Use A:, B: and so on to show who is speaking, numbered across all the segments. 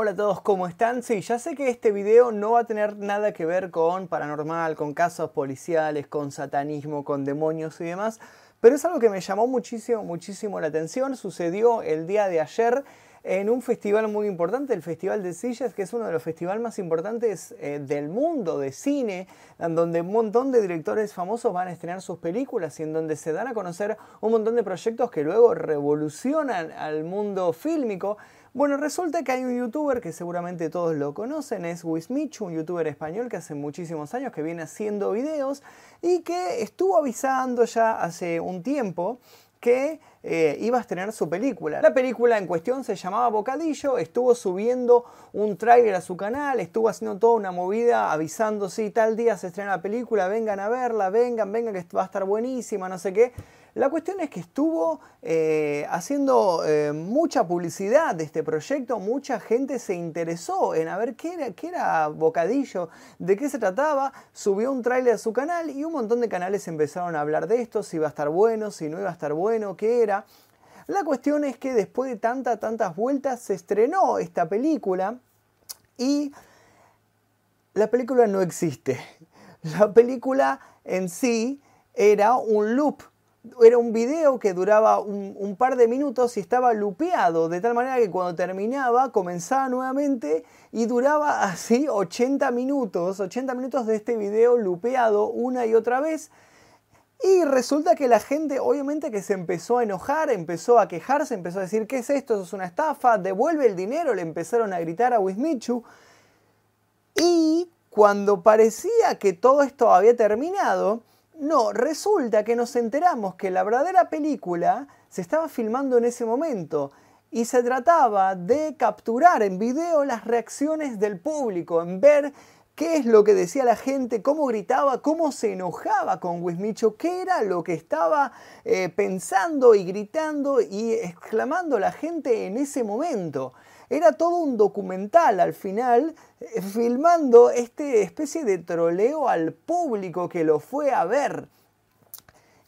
A: Hola a todos, ¿cómo están? Sí, ya sé que este video no va a tener nada que ver con paranormal, con casos policiales, con satanismo, con demonios y demás, pero es algo que me llamó muchísimo, muchísimo la atención. Sucedió el día de ayer en un festival muy importante, el Festival de Sillas, que es uno de los festivales más importantes eh, del mundo de cine, en donde un montón de directores famosos van a estrenar sus películas y en donde se dan a conocer un montón de proyectos que luego revolucionan al mundo fílmico. Bueno, resulta que hay un youtuber que seguramente todos lo conocen, es Wismichu, un youtuber español que hace muchísimos años que viene haciendo videos y que estuvo avisando ya hace un tiempo que eh, iba a estrenar su película. La película en cuestión se llamaba Bocadillo, estuvo subiendo un tráiler a su canal, estuvo haciendo toda una movida avisando, sí, tal día se estrena la película, vengan a verla, vengan, vengan, que va a estar buenísima, no sé qué. La cuestión es que estuvo eh, haciendo eh, mucha publicidad de este proyecto, mucha gente se interesó en a ver qué era, qué era Bocadillo, de qué se trataba, subió un tráiler a su canal y un montón de canales empezaron a hablar de esto, si iba a estar bueno, si no iba a estar bueno, qué era. La cuestión es que después de tantas, tantas vueltas se estrenó esta película y la película no existe. La película en sí era un loop era un video que duraba un, par de minutos y estaba lupeado, de tal manera que cuando terminaba comenzaba nuevamente y duraba así 80 minutos, 80 minutos de este video lupeado una y otra vez. Y resulta que la gente obviamente que se empezó a enojar, empezó a quejarse, empezó a decir, ¿qué es esto? Eso es una estafa, devuelve el dinero, le empezaron a gritar a Wismichu. Y cuando parecía que todo esto había terminado, no, resulta que nos enteramos que la verdadera película se estaba filmando en ese momento y se trataba de capturar en video las reacciones del público, en ver qué es lo que decía la gente, cómo gritaba, cómo se enojaba con Wismicho, qué era lo que estaba eh, pensando y gritando y exclamando la gente en ese momento. Era todo un documental al final, eh, filmando este especie de troleo al público que lo fue a ver.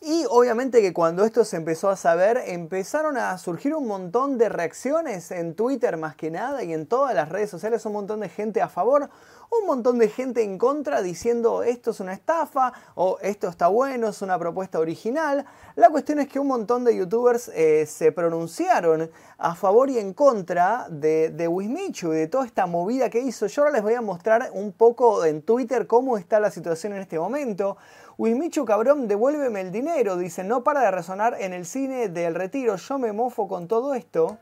A: Y obviamente que cuando esto se empezó a saber, empezaron a surgir un montón de reacciones en Twitter más que nada y en todas las redes sociales, un montón de gente a favor, un montón de gente en contra diciendo esto es una estafa o esto está bueno, es una propuesta original. La cuestión es que un montón de youtubers eh, se pronunciaron a favor y en contra de, de Wismichu y de toda esta movida que hizo. Yo ahora les voy a mostrar un poco en Twitter cómo está la situación en este momento. Wismichu cabrón, devuélveme el dinero, dice, no para de resonar en el cine del retiro, yo me mofo con todo esto.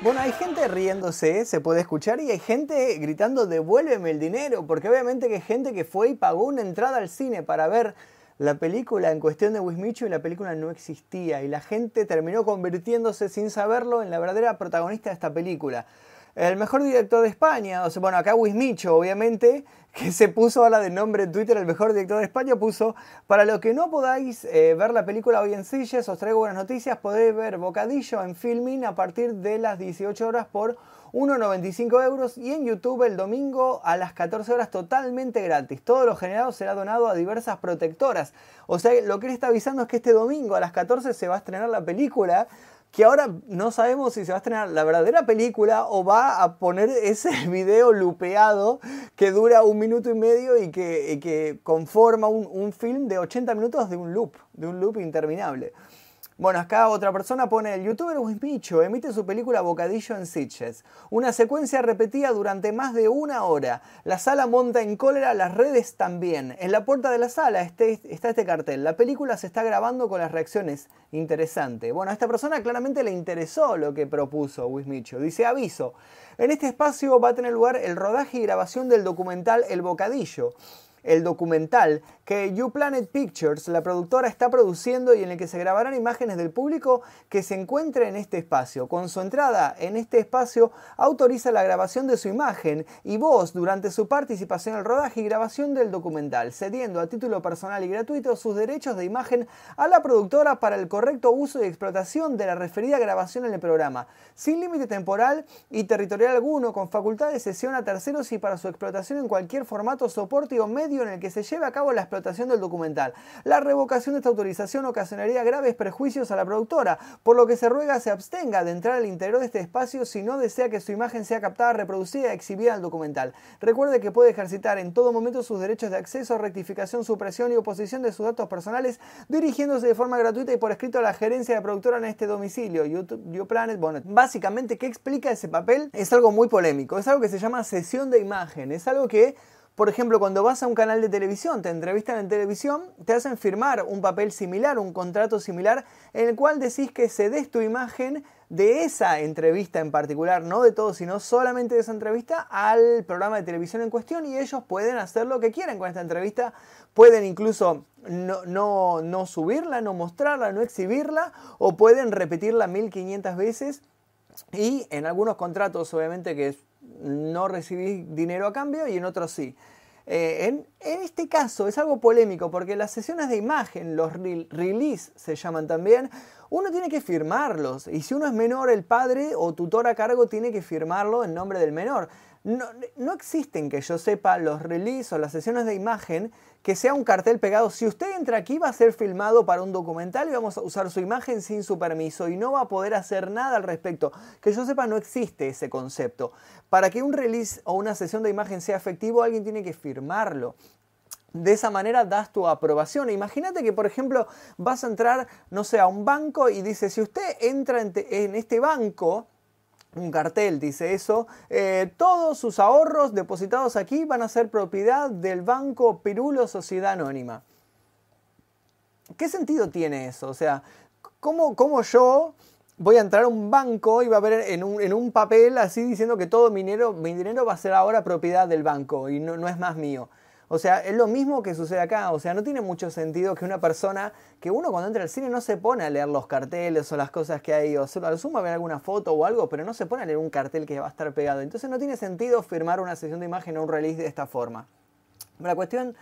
A: Bueno, hay gente riéndose, se puede escuchar, y hay gente gritando devuélveme el dinero, porque obviamente que hay gente que fue y pagó una entrada al cine para ver la película en cuestión de Wismichu y la película no existía y la gente terminó convirtiéndose sin saberlo en la verdadera protagonista de esta película. El mejor director de España, o sea, bueno, acá Wismichu, obviamente, que se puso ahora de nombre en Twitter el mejor director de España, puso, para los que no podáis eh, ver la película hoy en sillas, os traigo buenas noticias, podéis ver Bocadillo en Filming a partir de las 18 horas por 1,95 euros y en YouTube el domingo a las 14 horas totalmente gratis. Todo lo generado será donado a diversas protectoras. O sea, lo que él está avisando es que este domingo a las 14 se va a estrenar la película que ahora no sabemos si se va a estrenar la verdadera película o va a poner ese video lupeado que dura un minuto y medio y que, conforma un, un, film de 80 minutos de un loop, de un loop interminable. Bueno, acá otra persona pone, el youtuber Wismicho emite su película Bocadillo en Sitges. Una secuencia repetida durante más de una hora. La sala monta en cólera, las redes también. En la puerta de la sala este, está este cartel. La película se está grabando con las reacciones. Interesante. Bueno, a esta persona claramente le interesó lo que propuso Wismicho. Dice, aviso. En este espacio va a tener lugar el rodaje y grabación del documental El Bocadillo. El documental que You Planet Pictures, la productora, está produciendo y en el que se grabarán imágenes del público que se encuentre en este espacio. Con su entrada en este espacio autoriza la grabación de su imagen y voz durante su participación el rodaje y grabación del documental, cediendo a título personal y gratuito sus derechos de imagen a la productora para el correcto uso y explotación de la referida grabación en el programa, sin límite temporal y territorial alguno, con facultad de cesión a terceros y para su explotación en cualquier formato, soporte o medio en el que se lleve a cabo la explotación del documental. La revocación de esta autorización ocasionaría graves prejuicios a la productora, por lo que se ruega se abstenga de entrar al interior de este espacio si no desea que su imagen sea captada, reproducida y exhibida al documental. Recuerde que puede ejercitar en todo momento sus derechos de acceso, rectificación, supresión y oposición de sus datos personales, dirigiéndose de forma gratuita y por escrito a la gerencia de productora en este domicilio, YouTube, Planet. Bueno, básicamente, ¿qué explica ese papel? Es algo muy polémico, es algo que se llama sesión de imagen, es algo que por ejemplo, cuando vas a un canal de televisión, te entrevistan en televisión, te hacen firmar un papel similar, un contrato similar, en el cual decís que cedes tu imagen de esa entrevista en particular, no de todo, sino solamente de esa entrevista al programa de televisión en cuestión y ellos pueden hacer lo que quieren con esta entrevista, pueden incluso no, no, no subirla, no mostrarla, no exhibirla o pueden repetirla 1500 veces y en algunos contratos obviamente que no recibís dinero a cambio y en otros sí. Eh, en, este caso es algo polémico porque las sesiones de imagen, los release se llaman también, uno tiene que firmarlos y si uno es menor, el padre o tutor a cargo tiene que firmarlo en nombre del menor. No, no existen que yo sepa los release o las sesiones de imagen que sea un cartel pegado. Si usted entra aquí va a ser filmado para un documental y vamos a usar su imagen sin su permiso y no va a poder hacer nada al respecto. Que yo sepa no existe ese concepto. Para que un release o una sesión de imagen sea efectivo alguien tiene que firmarlo. De esa manera das tu aprobación. Imagínate que, por ejemplo, vas a entrar, no sé, a un banco y dice, si usted entra en este banco, un cartel dice eso, eh, todos sus ahorros depositados aquí van a ser propiedad del Banco Pirulo Sociedad Anónima. ¿Qué sentido tiene eso? O sea, ¿cómo, yo voy a entrar a un banco y va a ver en un, papel así diciendo que todo mi dinero, mi dinero va a ser ahora propiedad del banco y no, no es más mío? O sea, es lo mismo que sucede acá. O sea, no tiene mucho sentido que una persona, que uno cuando entra al cine no se pone a leer los carteles o las cosas que hay, o solo al sumo a ver alguna foto o algo, pero no se pone a leer un cartel que va a estar pegado. Entonces no tiene sentido firmar una sesión de imagen o un release de esta forma. La cuestión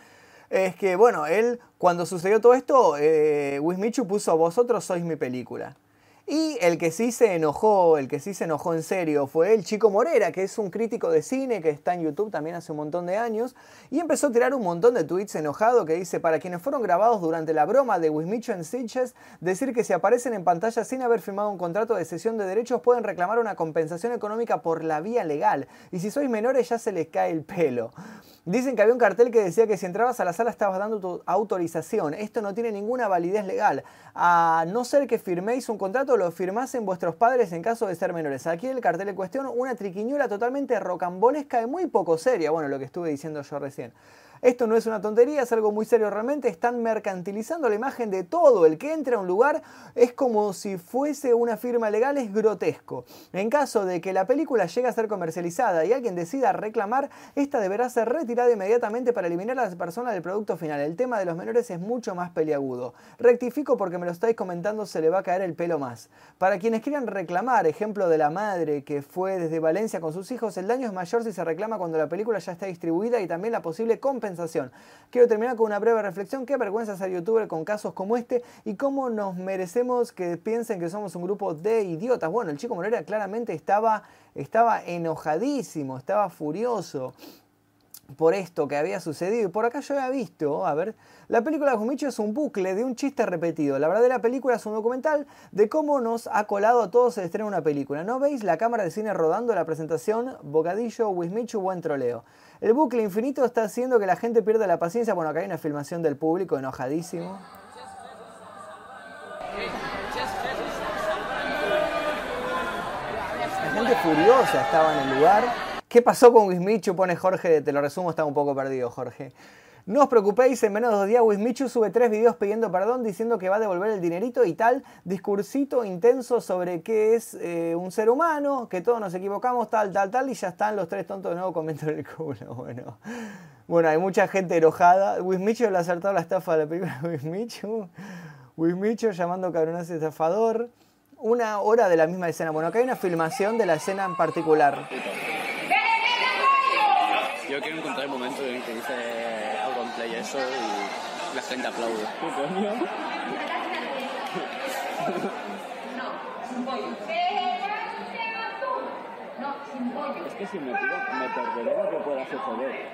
A: es que, bueno, él, cuando sucedió todo esto, eh, Wismichu puso Vosotros sois mi película. Y el que sí se enojó, el que sí se enojó en serio, fue el Chico Morera, que es un crítico de cine que está en YouTube también hace un montón de años, y empezó a tirar un montón de tweets enojado que dice, para quienes fueron grabados durante la broma de Wismicho en Sitches, decir que si aparecen en pantalla sin haber firmado un contrato de cesión de derechos pueden reclamar una compensación económica por la vía legal, y si sois menores ya se les cae el pelo. Dicen que había un cartel que decía que si entrabas a la sala estabas dando autorización. Esto no tiene ninguna validez legal. A no ser que firméis un contrato, lo firmasen vuestros padres en caso de ser menores. Aquí el cartel en cuestión, una triquiñuela totalmente rocambolesca y muy poco seria. Bueno, lo que estuve diciendo yo recién. Esto no es una tontería, es algo muy serio realmente. Están mercantilizando la imagen de todo. El que entra a un lugar es como si fuese una firma legal, es grotesco. En caso de que la película llegue a ser comercializada y alguien decida reclamar, esta deberá ser retirada inmediatamente para eliminar a la persona del producto final. El tema de los menores es mucho más peliagudo. Rectifico porque me lo estáis comentando, se le va a caer el pelo más. Para quienes quieran reclamar, ejemplo de la madre que fue desde Valencia con sus hijos, el daño es mayor si se reclama cuando la película ya está distribuida y también la posible compensación Quiero terminar con una breve reflexión. Qué vergüenza ser youtuber con casos como este y cómo nos merecemos que piensen que somos un grupo de idiotas. Bueno, el chico Morera claramente estaba, estaba enojadísimo, estaba furioso por esto que había sucedido. Y por acá yo había visto, a ver, la película Jumicho es un bucle de un chiste repetido. La verdadera película es un documental de cómo nos ha colado a todos el estreno una película. ¿No veis la cámara de cine rodando la presentación? Bocadillo, Wismichu, buen troleo. El bucle infinito está haciendo que la gente pierda la paciencia. Bueno, acá hay una filmación del público enojadísimo. La gente furiosa estaba en el lugar. ¿Qué pasó con Wismichu? Pone Jorge, te lo resumo, está un poco perdido, Jorge. No os preocupéis, en menos de dos días Wismichu sube tres videos pidiendo perdón, diciendo que va a devolver el dinerito y tal, discursito intenso sobre qué es eh, un ser humano, que todos nos equivocamos, tal, tal, tal, y ya están los tres tontos de nuevo comentando el culo. Bueno, bueno, hay mucha gente enojada. Wismichu le ha acertado la estafa de la película Wismichu. Wismichu llamando cabronazo estafador. Una hora de la misma escena. Bueno, acá hay una filmación de la escena en particular.
B: Yo quiero encontrar el momento en que dice Auronplay eso y la gente aplaude. ¿Qué coño? Es que si me pido, me perderé lo que pueda suceder.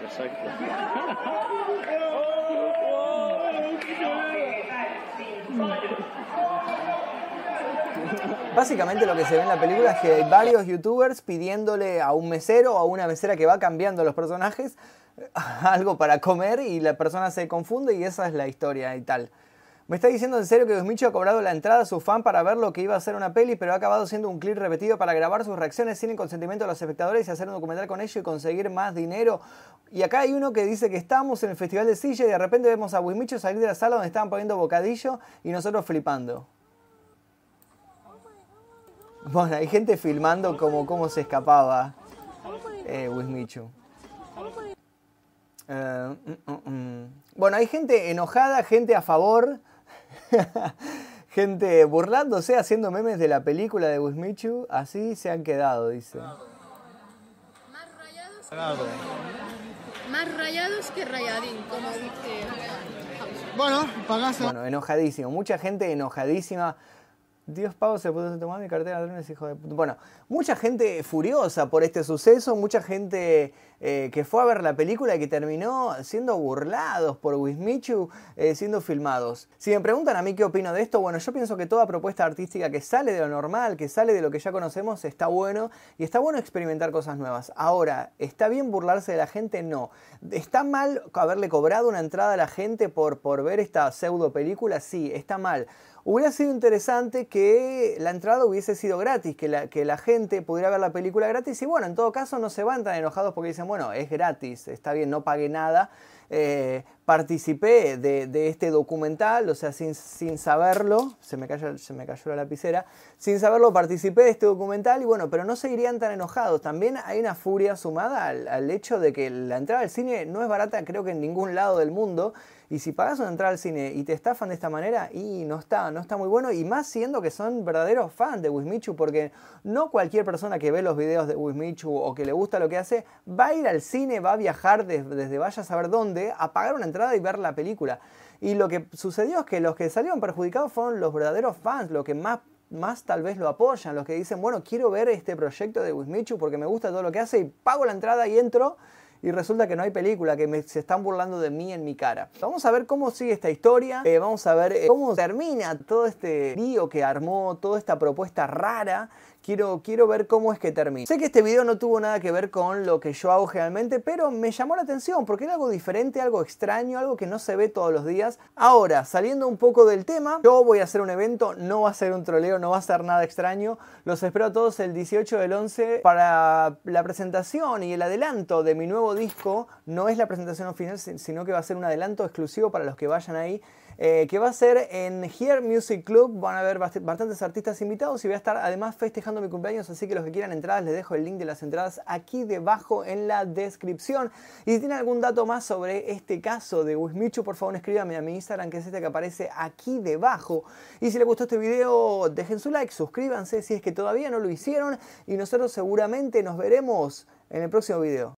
B: Exacto.
A: Básicamente lo que se ve en la película es que hay varios youtubers pidiéndole a un mesero o a una mesera que va cambiando los personajes algo para comer y la persona se confunde y esa es la historia y tal. Me está diciendo en serio que Guzmicho ha cobrado la entrada a su fan para ver lo que iba a ser una peli, pero ha acabado siendo un clip repetido para grabar sus reacciones sin el consentimiento de los espectadores y hacer un documental con ellos y conseguir más dinero. Y acá hay uno que dice que estamos en el Festival de Silla y de repente vemos a Guzmicho salir de la sala donde estaban poniendo bocadillo y nosotros flipando. Bueno, hay gente filmando como cómo se escapaba eh, Wismichu. Eh, mm, mm, mm. Bueno, hay gente enojada, gente a favor, gente burlándose, haciendo memes de la película de Wismichu. Así se han quedado, dice.
C: Más rayados, más rayados que rayadín, como dice.
D: Bueno, pagás
A: Bueno, enojadísimo. Mucha gente enojadísima. Dios pago se puso tomar mi cartera de hijo de puta. Bueno, mucha gente furiosa por este suceso, mucha gente eh, que fue a ver la película y que terminó siendo burlados por Wismichu, eh, siendo filmados. Si me preguntan a mí qué opino de esto, bueno, yo pienso que toda propuesta artística que sale de lo normal, que sale de lo que ya conocemos, está bueno y está bueno experimentar cosas nuevas. Ahora, ¿está bien burlarse de la gente? No. ¿Está mal haberle cobrado una entrada a la gente por, por ver esta pseudo película? Sí, está mal. Hubiera sido interesante que la entrada hubiese sido gratis, que la, gente pudiera ver la película gratis y bueno, en todo caso no se van tan enojados porque dicen, bueno, es gratis, está bien, no pagué nada, eh, participé de, este documental, o sea, sin, sin saberlo, se me, cayó, se me cayó la lapicera, sin saberlo participé de este documental y bueno, pero no seguirían tan enojados. También hay una furia sumada al, hecho de que la entrada al cine no es barata creo que en ningún lado del mundo y si pagas una entrada al cine y te estafan de esta manera, y no está, no está muy bueno, y más siendo que son verdaderos fans de Wismichu, porque no cualquier persona que ve los videos de Wismichu o que le gusta lo que hace, va a ir al cine, va a viajar desde, desde vaya a saber dónde, a pagar una entrada y ver la película. Y lo que sucedió es que los que salieron perjudicados fueron los verdaderos fans, los que más más tal vez lo apoyan, los que dicen, bueno, quiero ver este proyecto de Wismichu porque me gusta todo lo que hace y pago la entrada y entro y resulta que no hay película, que se están burlando de mí en mi cara. Vamos a ver cómo sigue esta historia, eh, vamos a ver eh, cómo termina todo este lío que armó, toda esta propuesta rara Quiero, quiero ver cómo es que termina. Sé que este video no tuvo nada que ver con lo que yo hago generalmente, pero me llamó la atención porque era algo diferente, algo extraño, algo que no se ve todos los días. Ahora, saliendo un poco del tema, yo voy a hacer un evento, no va a ser un troleo, no va a ser nada extraño. Los espero a todos el 18 del 11 para la presentación y el adelanto de mi nuevo disco. No es la presentación final, sino que va a ser un adelanto exclusivo para los que vayan ahí. Eh, que va a ser en Here Music Club. Van a haber bastantes artistas invitados y voy a estar además festejando mi cumpleaños, así que los que quieran entradas les dejo el link de las entradas aquí debajo en la descripción. Y si tienen algún dato más sobre este caso de Wismichu, por favor escríbanme a mi Instagram, que es este que aparece aquí debajo. Y si les gustó este video, dejen su like, suscríbanse si es que todavía no lo hicieron y nosotros seguramente nos veremos en el próximo video.